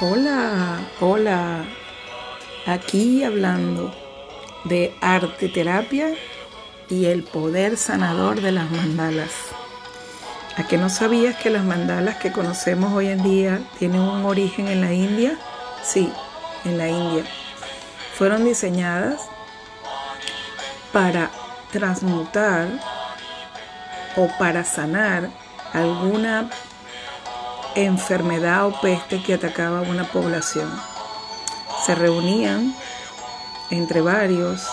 Hola, hola. Aquí hablando de arte terapia y el poder sanador de las mandalas. ¿A qué no sabías que las mandalas que conocemos hoy en día tienen un origen en la India? Sí, en la India. Fueron diseñadas para transmutar o para sanar alguna enfermedad o peste que atacaba a una población. Se reunían entre varios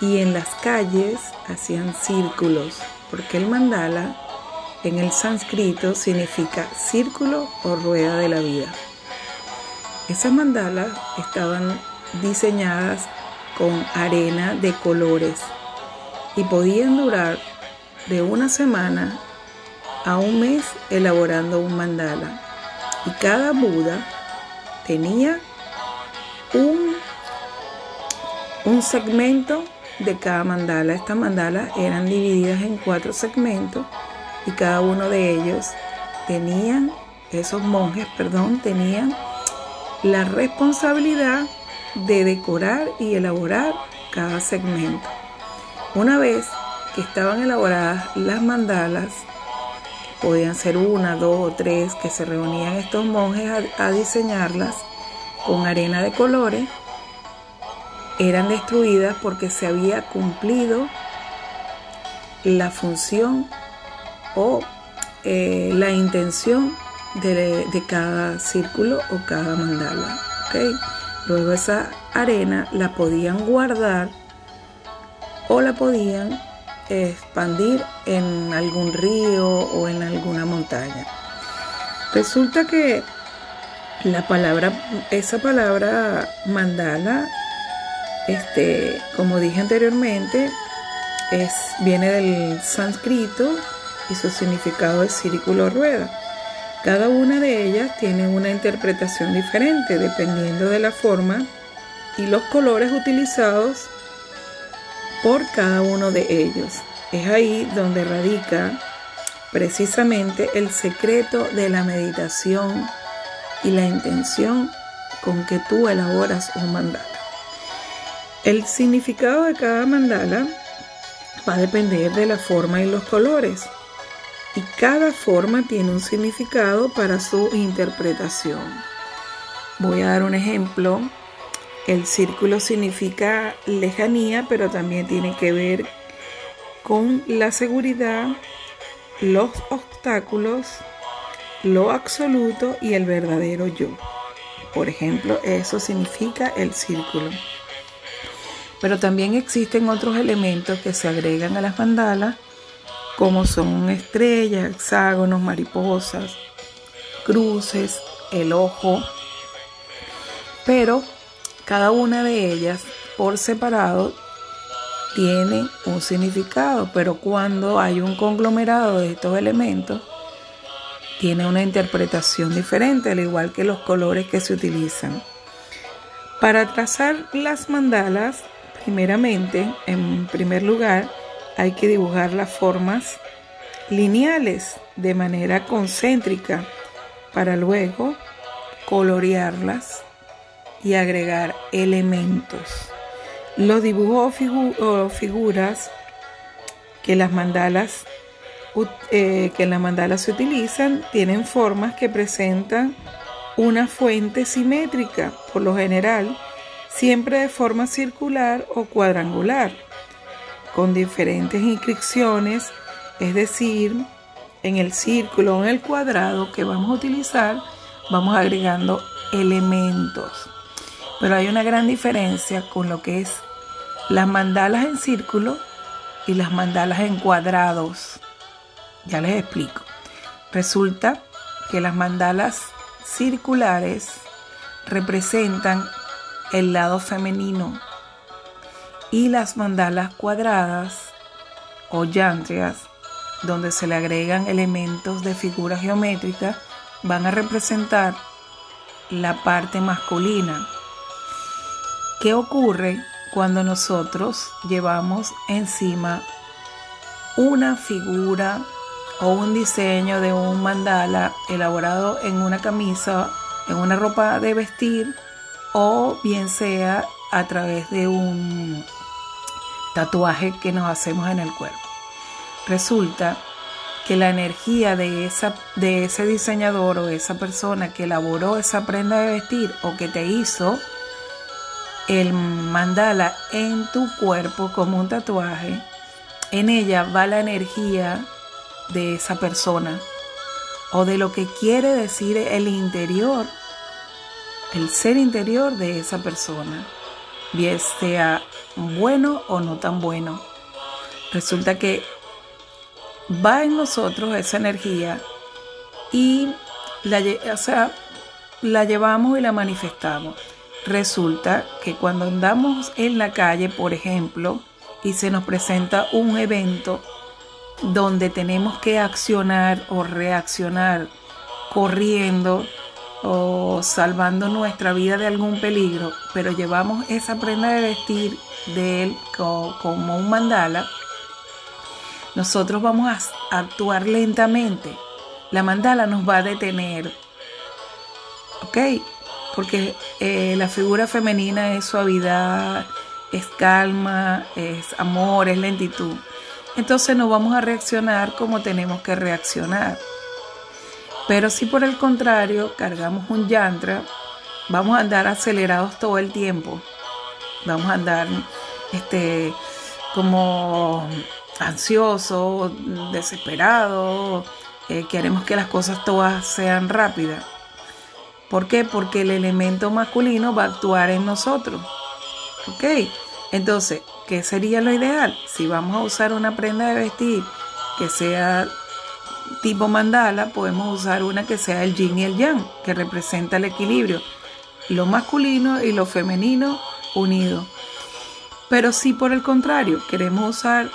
y en las calles hacían círculos, porque el mandala en el sánscrito significa círculo o rueda de la vida. Esas mandalas estaban diseñadas con arena de colores y podían durar de una semana a un mes elaborando un mandala. Y cada Buda tenía un, un segmento de cada mandala. Estas mandalas eran divididas en cuatro segmentos y cada uno de ellos tenían, esos monjes, perdón, tenían la responsabilidad de decorar y elaborar cada segmento. Una vez que estaban elaboradas las mandalas, podían ser una, dos o tres, que se reunían estos monjes a, diseñarlas con arena de colores, eran destruidas porque se había cumplido la función o eh, la intención de, cada círculo o cada mandala. Luego esa arena la podían guardar o la podían expandir en algún río o en alguna montaña. Resulta que la palabra, esa palabra mandala, este, como dije anteriormente, es, viene del sánscrito y su significado es círculo rueda. Cada una de ellas tiene una interpretación diferente dependiendo de la forma y los colores utilizados por cada uno de ellos. Es ahí donde radica precisamente el secreto de la meditación y la intención con que tú elaboras un mandala. El significado de cada mandala va a depender de la forma y los colores y cada forma tiene un significado para su interpretación. Voy a dar un ejemplo el círculo significa lejanía, pero también tiene que ver con la seguridad, los obstáculos, lo absoluto y el verdadero yo. Por ejemplo, eso significa el círculo. Pero también existen otros elementos que se agregan a las mandalas, como son estrellas, hexágonos, mariposas, cruces, el ojo. Pero cada una de ellas por separado tiene un significado, pero cuando hay un conglomerado de estos elementos, tiene una interpretación diferente, al igual que los colores que se utilizan. Para trazar las mandalas, primeramente, en primer lugar, hay que dibujar las formas lineales de manera concéntrica para luego colorearlas y agregar elementos. Los dibujos o figuras que las mandalas eh, que en las mandalas se utilizan tienen formas que presentan una fuente simétrica, por lo general, siempre de forma circular o cuadrangular, con diferentes inscripciones, es decir, en el círculo o en el cuadrado que vamos a utilizar, vamos agregando elementos. Pero hay una gran diferencia con lo que es las mandalas en círculo y las mandalas en cuadrados. Ya les explico. Resulta que las mandalas circulares representan el lado femenino y las mandalas cuadradas o yantrias, donde se le agregan elementos de figura geométrica, van a representar la parte masculina. ¿Qué ocurre cuando nosotros llevamos encima una figura o un diseño de un mandala elaborado en una camisa en una ropa de vestir o bien sea a través de un tatuaje que nos hacemos en el cuerpo. Resulta que la energía de, esa, de ese diseñador o esa persona que elaboró esa prenda de vestir o que te hizo el mandala en tu cuerpo como un tatuaje, en ella va la energía de esa persona o de lo que quiere decir el interior, el ser interior de esa persona, bien sea bueno o no tan bueno. Resulta que va en nosotros esa energía y la, la llevamos y la manifestamos. Resulta que cuando andamos en la calle, por ejemplo, y se nos presenta un evento donde tenemos que accionar o reaccionar corriendo o salvando nuestra vida de algún peligro, pero llevamos esa prenda de vestir de él como un mandala, nosotros vamos a actuar lentamente. La mandala nos va a detener. ¿Ok? Porque eh, la figura femenina es suavidad, es calma, es amor, es lentitud. Entonces no vamos a reaccionar como tenemos que reaccionar. Pero si por el contrario cargamos un yantra, vamos a andar acelerados todo el tiempo. Vamos a andar este, como ansioso, desesperado, eh, queremos que las cosas todas sean rápidas. ¿Por qué? Porque el elemento masculino va a actuar en nosotros. ¿Ok? Entonces, ¿qué sería lo ideal? Si vamos a usar una prenda de vestir que sea tipo mandala, podemos usar una que sea el yin y el yang, que representa el equilibrio, lo masculino y lo femenino unidos. Pero si por el contrario queremos usar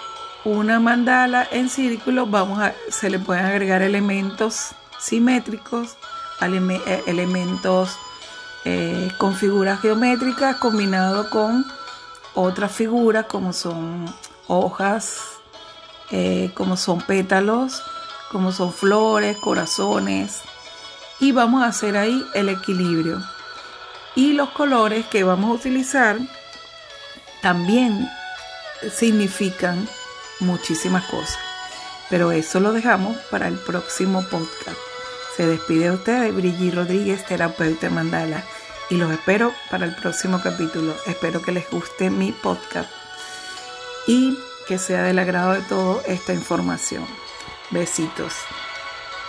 una mandala en círculo, vamos a, se le pueden agregar elementos simétricos, elementos eh, con figuras geométricas combinado con otras figuras como son hojas, eh, como son pétalos, como son flores, corazones. Y vamos a hacer ahí el equilibrio. Y los colores que vamos a utilizar también significan muchísimas cosas. Pero eso lo dejamos para el próximo podcast. Se despide de ustedes Brigitte Rodríguez, terapeuta mandala, y los espero para el próximo capítulo. Espero que les guste mi podcast y que sea del agrado de todo esta información. Besitos.